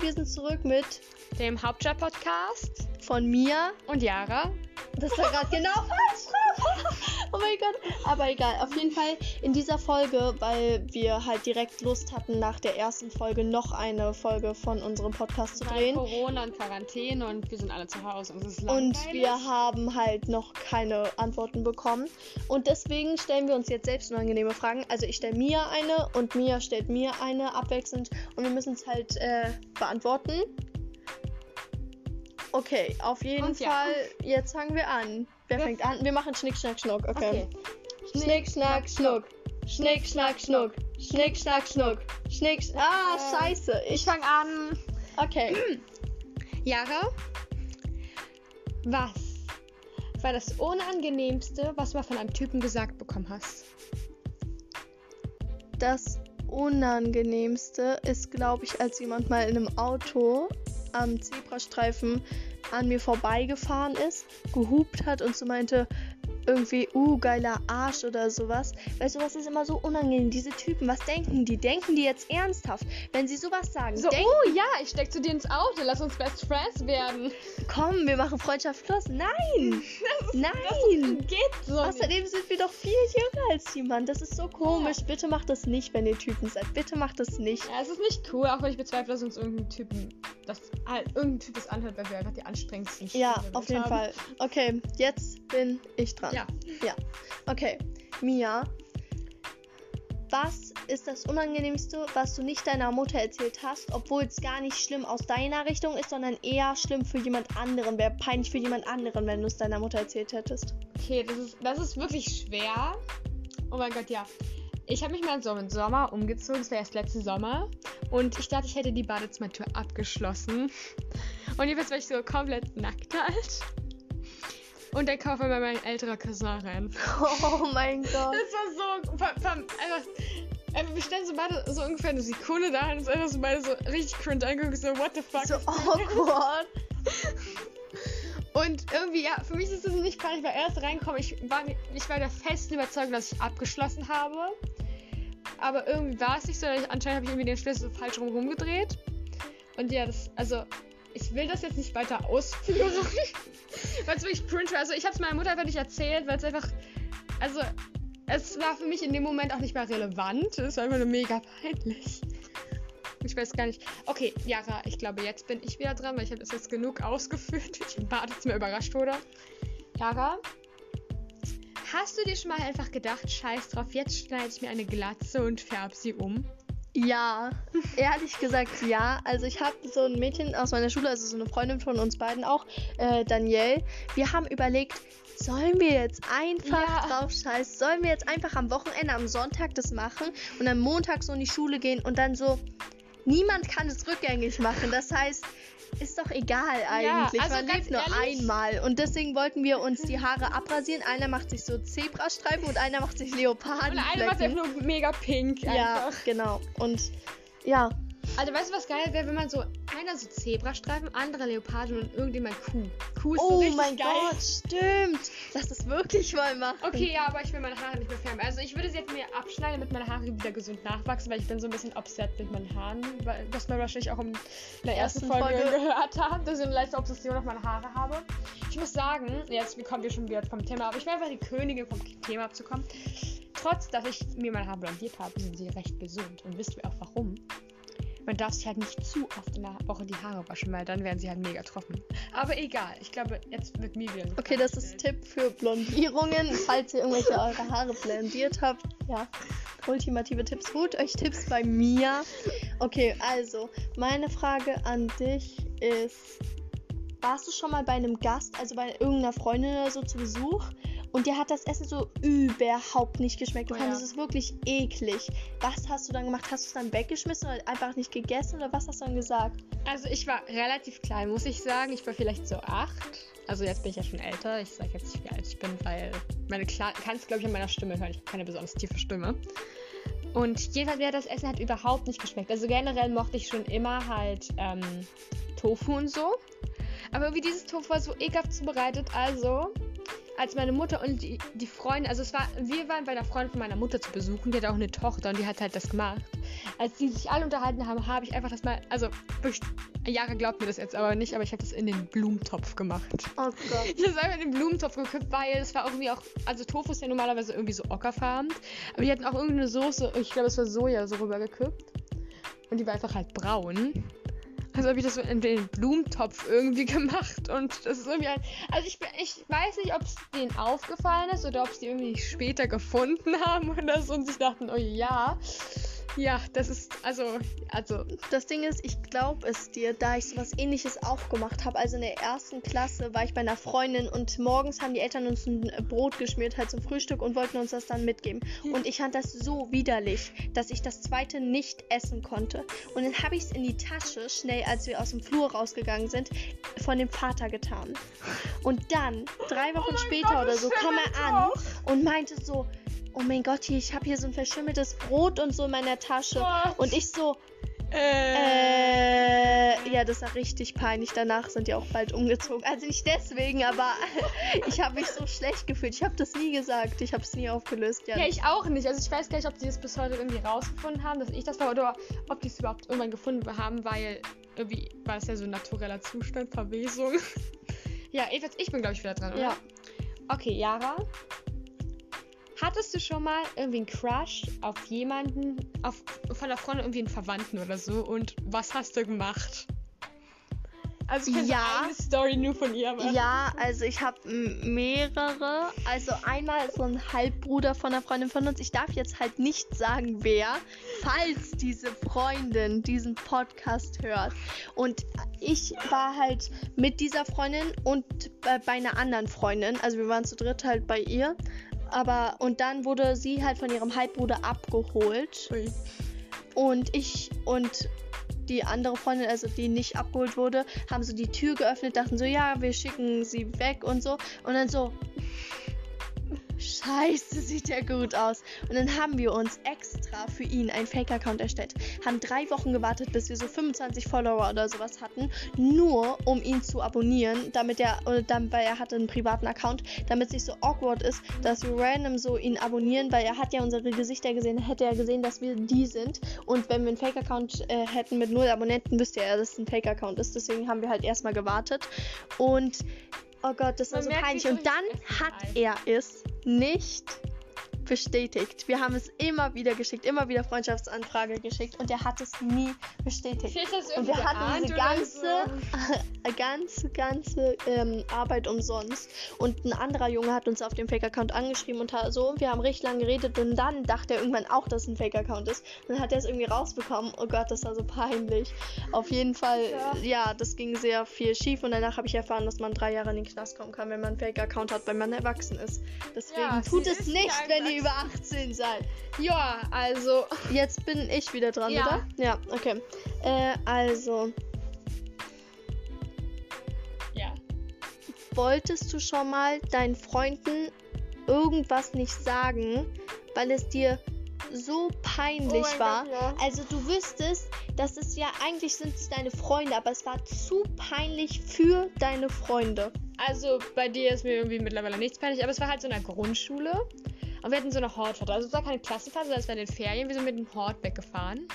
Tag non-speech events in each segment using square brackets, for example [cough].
wir sind zurück mit dem Hauptjob-Podcast von mir. Und Yara. Das war gerade genau falsch mein Gott. Aber egal, auf jeden Fall in dieser Folge, weil wir halt direkt Lust hatten, nach der ersten Folge noch eine Folge von unserem Podcast zu drehen. Weil Corona und Quarantäne und wir sind alle zu Hause und es ist Und wir haben halt noch keine Antworten bekommen. Und deswegen stellen wir uns jetzt selbst unangenehme Fragen. Also ich stelle mir eine und Mia stellt mir eine abwechselnd und wir müssen es halt äh, beantworten. Okay, auf jeden Und ja. Fall. Jetzt fangen wir an. Wer fängt an? Wir machen Schnick, Schnack, Schnuck. Okay. Okay. Schnick, Schnack, Schnuck. Schnick, Schnack, Schnuck. Schnick, Schnack, Schnuck. Schnick, Sch Ah, Äh, scheiße. Ich fange an. Okay. Yara, was war das Unangenehmste, was du mal von einem Typen gesagt bekommen hast? Das Unangenehmste ist, glaube ich, als jemand mal in einem Auto am Zebrastreifen an mir vorbeigefahren ist, gehupt hat und so meinte, irgendwie, uh, geiler Arsch oder sowas. Weil sowas ist immer so unangenehm. Diese Typen, was denken die? Denken die jetzt ernsthaft? Wenn sie sowas sagen, So, oh ja, ich steck zu dir ins Auto, lass uns Best Friends werden. komm, wir machen Freundschaft los. Nein! [laughs] Nein! Geht so. nicht. Außerdem sind wir doch viel jünger als die Mann. Das ist so komisch. Bitte macht das nicht, wenn ihr Typen seid. Bitte macht das nicht. Ja, es ist nicht cool, auch wenn ich bezweifle, dass uns irgendein Typen, dass irgendein Typ das anhört, weil wir einfach die anstrengendsten Ja, Stimmen auf jeden haben. Fall. Okay, jetzt bin ich dran. Ja. Ja. Okay. Mia, was ist das Unangenehmste, was du nicht deiner Mutter erzählt hast, obwohl es gar nicht schlimm aus deiner Richtung ist, sondern eher schlimm für jemand anderen? Wäre peinlich für jemand anderen, wenn du es deiner Mutter erzählt hättest. Okay, das ist, das ist wirklich schwer. Oh mein Gott, ja. Ich habe mich mal so im Sommer umgezogen, das war erst letzten Sommer. Und ich dachte, ich hätte die Badezimmertür abgeschlossen. Und jedenfalls war ich so komplett nackt halt. Und dann kam auf einmal mein älterer Cousin rein. Oh mein Gott. Das war so. Einfach, einfach, wir standen so beide so ungefähr eine Sekunde da und uns einfach so beide so richtig cringe angeguckt, so, what the fuck? So awkward. Und irgendwie, ja, für mich ist das nicht peinlich, weil erst reinkommen, ich war, ich war der festen Überzeugung, dass ich abgeschlossen habe. Aber irgendwie war es nicht so, ich, anscheinend habe ich irgendwie den Schlüssel falsch rum rumgedreht. Und ja, das, also, ich will das jetzt nicht weiter ausführen, [laughs] weil es wirklich cringe war. Also, ich habe es meiner Mutter nicht erzählt, weil es einfach, also, es war für mich in dem Moment auch nicht mehr relevant. Es war einfach nur mega peinlich. Ich weiß gar nicht. Okay, Jara, ich glaube, jetzt bin ich wieder dran, weil ich habe das jetzt genug ausgeführt. [laughs] Ich im Badezimmer überrascht wurde. Jara, hast du dir schon mal einfach gedacht, scheiß drauf, jetzt schneide ich mir eine Glatze und färbe sie um? Ja, ehrlich gesagt ja. Also ich habe so ein Mädchen aus meiner Schule, also so eine Freundin von uns beiden auch, äh, Danielle. Wir haben überlegt, sollen wir jetzt einfach Ja. drauf scheißen? Sollen wir jetzt einfach am Wochenende, am Sonntag das machen und am Montag so in die Schule gehen und dann so, niemand kann es rückgängig machen. Das heißt, ist doch egal eigentlich. also Man lebt nur ehrlich- einmal. Und deswegen wollten wir uns die Haare abrasieren. Einer macht sich so Zebrastreifen und einer macht sich Und Leopardenflecken. eine macht einfach nur mega pink. Ja, Einfach. genau. Und ja, Also weißt du, was geil wäre, wenn man so einer so Zebrastreifen, andere Leoparden und irgendjemand Kuh. Kuh ist so oh richtig mein geil. Gott, stimmt. Lass das wirklich mal machen. Okay, ja, aber ich will meine Haare nicht mehr färben. Also ich würde sie jetzt mir abschneiden, damit meine Haare wieder gesund nachwachsen, weil ich bin so ein bisschen obsessed mit meinen Haaren, was man wahrscheinlich auch in der ersten, Ersten Folge, Folge. gehört hat, dass ich eine leichte Obsession auf meine Haare habe. Ich muss sagen, jetzt kommen wir schon wieder vom Thema, aber ich will einfach die Königin vom Thema abzukommen. Trotz, dass ich mir meine Haare blondiert habe, sind sie recht gesund. Und wisst ihr auch warum? Man darf sich halt nicht zu oft in der Woche die Haare waschen, weil dann werden sie halt mega trocken. Aber egal, ich glaube, jetzt wird mir wieder. Okay, das ist. Tipp für Blondierungen, falls ihr irgendwelche eure Haare blondiert habt. Ja, ultimative Tipps. Holt euch Tipps bei mir. Okay, also, meine Frage an dich ist: Warst du schon mal bei einem Gast, also bei irgendeiner Freundin oder so zu Besuch? Und dir hat das Essen so überhaupt nicht geschmeckt. Du Oh fandest ja. es wirklich eklig. Was hast du dann gemacht? Hast du es dann weggeschmissen oder einfach nicht gegessen? Oder was hast du dann gesagt? Also ich war relativ klein, muss ich sagen. Ich war vielleicht so acht. Also jetzt bin ich ja schon älter. Ich sage jetzt nicht, wie alt ich bin, weil meine Kla kannst glaube ich an meiner Stimme hören. Ich habe keine besonders tiefe Stimme. Und jedenfalls mir hat das Essen halt überhaupt nicht geschmeckt. Also generell mochte ich schon immer halt ähm, Tofu und so. Aber irgendwie dieses Tofu war so ekelhaft zubereitet. Also als meine Mutter und die, die Freunde, also es war, wir waren bei einer Freundin von meiner Mutter zu besuchen, die hat auch eine Tochter und die hat halt das gemacht. Als die sich alle unterhalten haben, habe ich einfach das mal, also Jara glaubt mir das jetzt aber nicht, aber ich habe das in den Blumentopf gemacht. Oh Gott. [laughs] Ich habe es einfach in den Blumentopf gekippt, weil es war irgendwie auch, also Tofu ist ja normalerweise irgendwie so ockerfarben, aber die hatten auch irgendeine Soße, ich glaube es war Soja, so rübergekippt. Und die war einfach halt braun. Also habe ich das so in den Blumentopf irgendwie [laughs] gemacht und das ist irgendwie ein. Also ich, ich weiß nicht, ob es denen aufgefallen ist oder ob sie irgendwie später gefunden haben oder so und sich dachten, oh ja. Ja, das ist, also, also. Das Ding ist, ich glaube es dir, da ich sowas ähnliches auch gemacht habe. Also in der ersten Klasse war ich bei einer Freundin und morgens haben die Eltern uns ein Brot geschmiert, halt zum Frühstück und wollten uns das dann mitgeben. Und ich fand das so widerlich, dass ich das zweite nicht essen konnte. Und dann habe ich es in die Tasche, schnell als wir aus dem Flur rausgegangen sind, von dem Vater getan. Und dann, drei Wochen Oh später Gott, oder so, kam er an auch. und meinte so, oh mein Gott, hier, ich habe hier so ein verschimmeltes Brot und so in meiner Tasche. Gott. Und ich so, Äh. äh, ja, das war richtig peinlich. Danach sind die auch bald umgezogen. Also nicht deswegen, aber [laughs] ich habe mich so schlecht gefühlt. Ich habe das nie gesagt. Ich habe es nie aufgelöst. Ja, Ja, ich auch nicht. Also ich weiß gar nicht, ob die das bis heute irgendwie rausgefunden haben, dass ich das war oder ob die es überhaupt irgendwann gefunden haben, weil irgendwie war es ja so ein natureller Zustand, Verwesung. [laughs] ja, ich bin glaube ich wieder dran, oder? Ja. Okay, Yara. Hattest du schon mal irgendwie einen Crush auf jemanden, auf, von der Freundin irgendwie einen Verwandten oder so? Und was hast du gemacht? Also ich kenne Ja. eine Story nur von ihr, aber... Ja, also ich habe mehrere. Also einmal so ein Halbbruder von einer Freundin von uns. Ich darf jetzt halt nicht sagen, wer, falls diese Freundin diesen Podcast hört. Und ich war halt mit dieser Freundin und bei, bei einer anderen Freundin. Also wir waren zu dritt halt bei ihr. Aber und dann wurde sie halt von ihrem Halbbruder abgeholt. Und ich und die andere Freundin, also die nicht abgeholt wurde, haben so die Tür geöffnet, dachten so, ja, wir schicken sie weg und so. Und dann so, scheiße, sieht der gut aus. Und dann haben wir uns extra für ihn einen Fake-Account erstellt. Haben drei Wochen gewartet, bis wir so 25 Follower oder sowas hatten, nur um ihn zu abonnieren, damit er, dann, weil er hatte einen privaten Account, damit es nicht so awkward ist, dass wir random so ihn abonnieren, weil er hat ja unsere Gesichter gesehen, hätte er gesehen, dass wir die sind. Und wenn wir einen Fake-Account äh, hätten mit null Abonnenten, wüsste er, dass es ein Fake-Account ist. Deswegen haben wir halt erstmal gewartet. Und oh Gott, das war Man so merkt, peinlich. Und dann hat er es nicht bestätigt. Wir haben es immer wieder geschickt, immer wieder Freundschaftsanfrage geschickt und er hat es nie bestätigt. Und wir hatten diese ganze, so. [laughs] ganze, ganze ähm, Arbeit umsonst. Und ein anderer Junge hat uns auf dem Fake-Account angeschrieben und so, wir haben richtig lange geredet und dann dachte er irgendwann auch, dass es ein Fake-Account ist. Und dann hat er es irgendwie rausbekommen. Oh Gott, das war so peinlich. Auf jeden Fall, Ja. ja, das ging sehr viel schief und danach habe ich erfahren, dass man drei Jahre in den Knast kommen kann, wenn man einen Fake-Account hat, weil man erwachsen ist. Deswegen Ja, tut es nicht, wenn ihr. Über 18 seid. Ja, also. Jetzt bin ich wieder dran, Ja. oder? Ja, okay. Äh, also, Ja. wolltest du schon mal deinen Freunden irgendwas nicht sagen, weil es dir so peinlich Oh war? Gott, ja. Also du wüsstest, dass es ja eigentlich sind es deine Freunde, aber es war zu peinlich für deine Freunde. Also bei dir ist mir irgendwie mittlerweile nichts peinlich, aber es war halt so in der Grundschule. Und wir hatten so eine Hortfahrt. Also es war keine Klassenfahrt, sondern es war in den Ferien. Wir sind mit dem Hort weggefahren.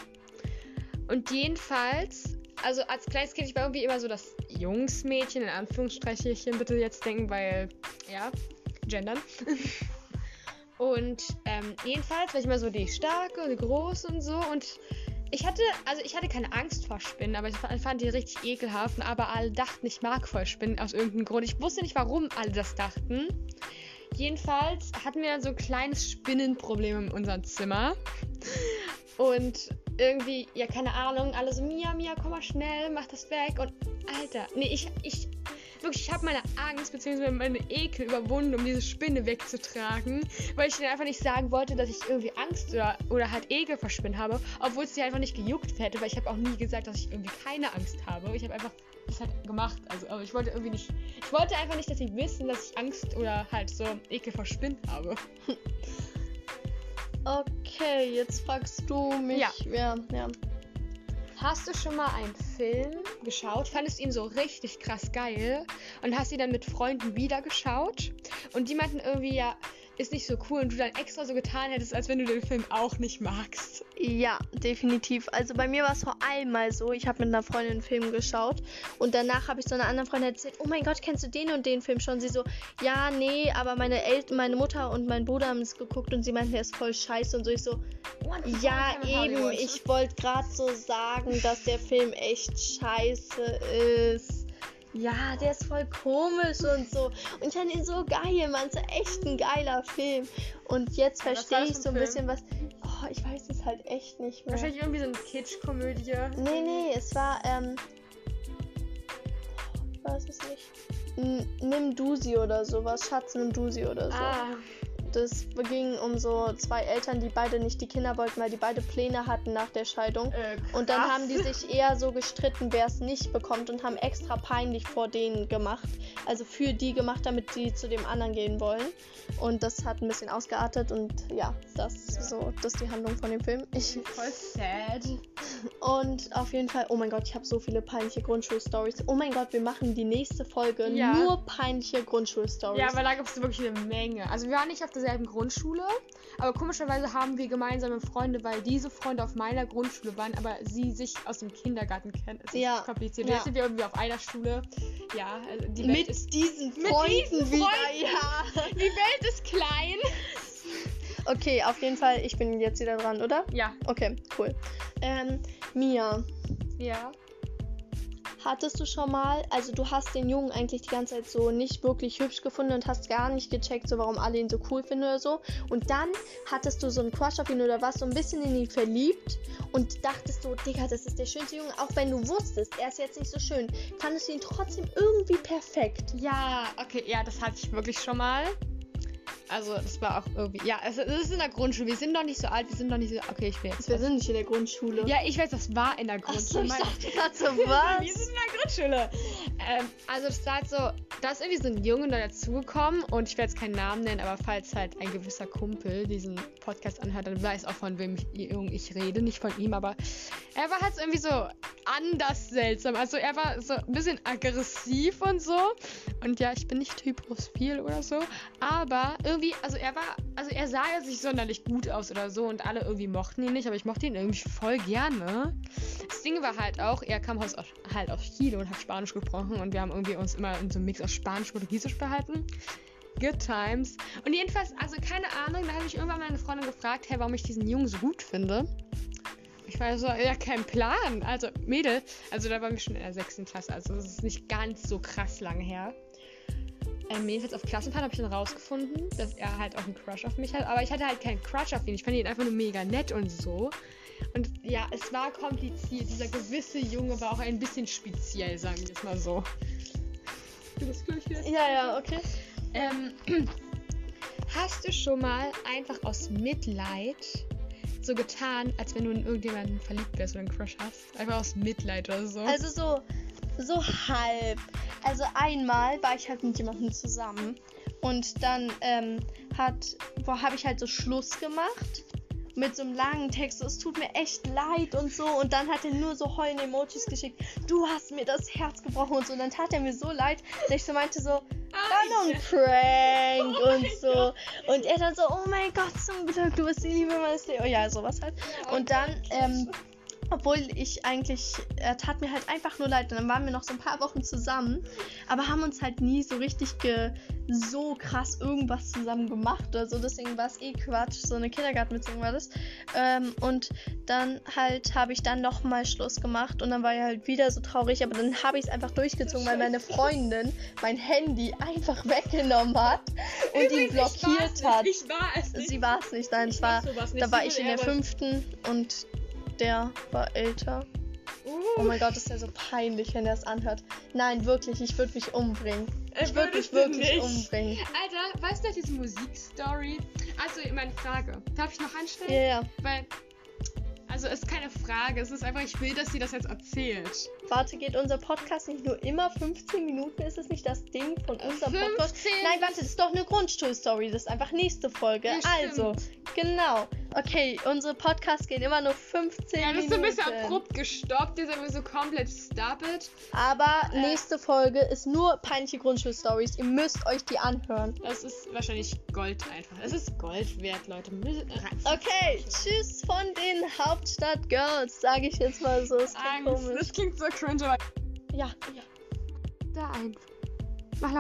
Und jedenfalls, also als kleines Kind, ich war irgendwie immer so das Jungsmädchen, in Anführungsstrichen bitte jetzt denken, weil, ja, gendern. [laughs] und ähm, jedenfalls war ich immer so die starke und die große und so. Und ich hatte, also ich hatte keine Angst vor Spinnen, aber ich fa- fand die richtig ekelhaft. Aber alle dachten, ich mag voll Spinnen aus irgendeinem Grund. Ich wusste nicht, warum alle das dachten. Jedenfalls hatten wir dann so ein kleines Spinnenproblem in unserem Zimmer. Und irgendwie, ja, keine Ahnung, alle so, Mia, Mia, komm mal schnell, mach das weg. Und Alter, nee, ich, ich, wirklich, ich habe meine Angst bzw. meine Ekel überwunden, um diese Spinne wegzutragen, weil ich denen einfach nicht sagen wollte, dass ich irgendwie Angst oder, oder halt Ekel vor Spinnen habe, obwohl es sie einfach nicht gejuckt hätte, weil ich habe auch nie gesagt, dass ich irgendwie keine Angst habe. Ich habe einfach das halt gemacht, also, aber ich wollte irgendwie nicht, ich wollte einfach nicht, dass sie wissen, dass ich Angst oder halt so Ekel vor Spinnen habe. [laughs] Okay, jetzt fragst du mich. Ja. Ja, ja. Hast du schon mal einen Film geschaut, fandest ihn so richtig krass geil? Und hast ihn dann mit Freunden wieder geschaut? Und die meinten irgendwie, ja, ist nicht so cool und du dann extra so getan hättest, als wenn du den Film auch nicht magst. Ja, definitiv. Also bei mir war es vor allem mal so, ich habe mit einer Freundin einen Film geschaut und danach habe ich so einer anderen Freundin erzählt, oh mein Gott, kennst du den und den Film schon? Sie so, ja, nee, aber meine Eltern, meine Mutter und mein Bruder haben es geguckt und sie meinten, der ist voll scheiße und so. Ich so, ja, eben, ich wollte gerade so sagen, dass der Film echt scheiße ist ja, der ist voll komisch und so. Und ich fand ihn so geil, man. So echt ein geiler Film. Und jetzt verstehe ich so ein Film? bisschen was. Oh, ich weiß es halt echt nicht mehr. Wahrscheinlich irgendwie so eine Kitsch-Komödie. Nee, nee, es war, ähm. Ich weiß es nicht. N nimm Dusi oder sowas. Schatz, nimm Dusi oder so. Ah das ging um so zwei Eltern, die beide nicht die Kinder wollten, weil die beide Pläne hatten nach der Scheidung. Äh, und dann haben die sich eher so gestritten, wer es nicht bekommt und haben extra peinlich vor denen gemacht. Also für die gemacht, damit die zu dem anderen gehen wollen. Und das hat ein bisschen ausgeartet und ja, das ja. so, das ist die Handlung von dem Film. Ich, Voll sad. Und auf jeden Fall, oh mein Gott, ich habe so viele peinliche Grundschulstories. Oh mein Gott, wir machen die nächste Folge ja. nur peinliche Grundschulstories. Ja, weil da gibt es wirklich eine Menge. Also wir waren nicht auf der derselben Grundschule, aber komischerweise haben wir gemeinsame Freunde, weil diese Freunde auf meiner Grundschule waren, aber sie sich aus dem Kindergarten kennen. Es ja. ist kompliziert. Ja. Jetzt sind wir irgendwie auf einer Schule. Ja, also die Welt mit ist, diesen Freunden mit diesen wieder, Freunden. ja. Die Welt ist klein. Okay, auf jeden Fall, ich bin jetzt wieder dran, oder? Ja. Okay, cool. Ähm, Mia. Ja. Hattest du schon mal, also du hast den Jungen eigentlich die ganze Zeit so nicht wirklich hübsch gefunden und hast gar nicht gecheckt, so warum alle ihn so cool finden oder so. Und dann hattest du so einen Crush auf ihn oder warst so ein bisschen in ihn verliebt und dachtest so, Digga, das ist der schönste Junge. Auch wenn du wusstest, er ist jetzt nicht so schön, fandest du ihn trotzdem irgendwie perfekt. Ja, okay, ja, das hatte ich wirklich schon mal. Also, das war auch irgendwie. Ja, es, es ist in der Grundschule. Wir sind noch nicht so alt, wir sind noch nicht so. Okay, ich will jetzt. Wir sind nicht in der Grundschule. Ja, ich weiß, das war in der Grundschule. Ach so, ich dachte gerade so, was? wir sind in der Grundschule. Ähm, also, das war halt so. Da ist irgendwie so ein Junge da dazugekommen und ich werde jetzt keinen Namen nennen, aber falls halt ein gewisser Kumpel diesen Podcast anhört, dann weiß auch von wem ich, ich rede. Nicht von ihm, aber er war halt so irgendwie so anders seltsam. Also, er war so ein bisschen aggressiv und so. Und ja, ich bin nicht typophil oder so, aber irgendwie also er war, also er sah ja nicht sonderlich gut aus oder so und alle irgendwie mochten ihn nicht, aber ich mochte ihn irgendwie voll gerne. Das Ding war halt auch, er kam aus, halt aus Chile und hat Spanisch gesprochen und wir haben irgendwie uns immer in so einem Mix aus Spanisch und Portugiesisch behalten. Good times. Und jedenfalls, also keine Ahnung, da habe ich irgendwann meine Freundin gefragt, hey, warum ich diesen Jungen so gut finde. Ich war so, ja, kein Plan. Also, Mädel, also da waren wir schon in der sechsten Klasse, also das ist nicht ganz so krass lange her. Ähm, jedenfalls auf Klassenfahrt habe ich dann rausgefunden, dass er halt auch einen Crush auf mich hat. Aber ich hatte halt keinen Crush auf ihn. Ich fand ihn einfach nur mega nett und so. Und ja, es war kompliziert. Dieser gewisse Junge war auch ein bisschen speziell, sagen wir es mal so. Du bist gleich wieder? Ja, ja, okay. Ähm, [clears throat] hast du schon mal einfach aus Mitleid so getan, als wenn du in irgendjemanden verliebt wärst oder einen Crush hast? Einfach aus Mitleid oder so? Also so, so halb. Also einmal war ich halt mit jemandem zusammen und dann ähm, hat, habe ich halt so Schluss gemacht mit so einem langen Text. So, es tut mir echt leid und so. Und dann hat er nur so heulende Emojis geschickt. Du hast mir das Herz gebrochen und so. Und dann tat er mir so leid, dass ich so meinte so, war nur ein Prank [laughs] oh und so. Gott. Und er dann so, oh mein Gott, zum Glück, du bist die Liebe meines Lebens. Oh ja, sowas halt. Und dann ähm, obwohl ich eigentlich, er tat mir halt einfach nur leid. Und dann waren wir noch so ein paar Wochen zusammen, aber haben uns halt nie so richtig ge so krass irgendwas zusammen gemacht oder so. Deswegen war es eh Quatsch. So eine Kindergartenbeziehung war das. Ähm, und dann halt habe ich dann nochmal Schluss gemacht und dann war er halt wieder so traurig. Aber dann habe ich es einfach durchgezogen, weil meine Freundin mein Handy einfach [laughs] weggenommen hat und Übrigens, ihn blockiert hat. Ich war es nicht. Sie war es nicht. Nein, es war, da war ich in der fünften und der war älter. Oh mein Gott, ist der so peinlich, wenn er es anhört. Nein, wirklich, ich würde mich umbringen. Ich würde mich wirklich nicht. umbringen. Alter, weißt du diese Musikstory? Also, meine Frage. Darf ich noch anstellen? Ja, ja. Weil, also, es ist keine Frage. Es ist einfach, ich will, dass sie das jetzt erzählt. Warte, geht unser Podcast nicht nur immer 15 Minuten? Ist es nicht das Ding von unserem 15? Podcast? Nein, warte, das ist doch eine Grundschulstory. Das ist einfach nächste Folge. Ja, also, Genau. Okay, unsere Podcasts gehen immer nur 15 Ja, das ist Minuten. so ein bisschen abrupt gestoppt. Jetzt sind wir so komplett stopped. Aber Äh. nächste Folge ist nur peinliche Grundschulstories. Ihr müsst euch die anhören. Das ist wahrscheinlich Gold einfach. Es ist Gold wert, Leute. Okay, tschüss von den Hauptstadt Girls, sage ich jetzt mal so. Es klingt Angst. komisch. Das klingt so cringe, aber Ja. da einfach. Mach la-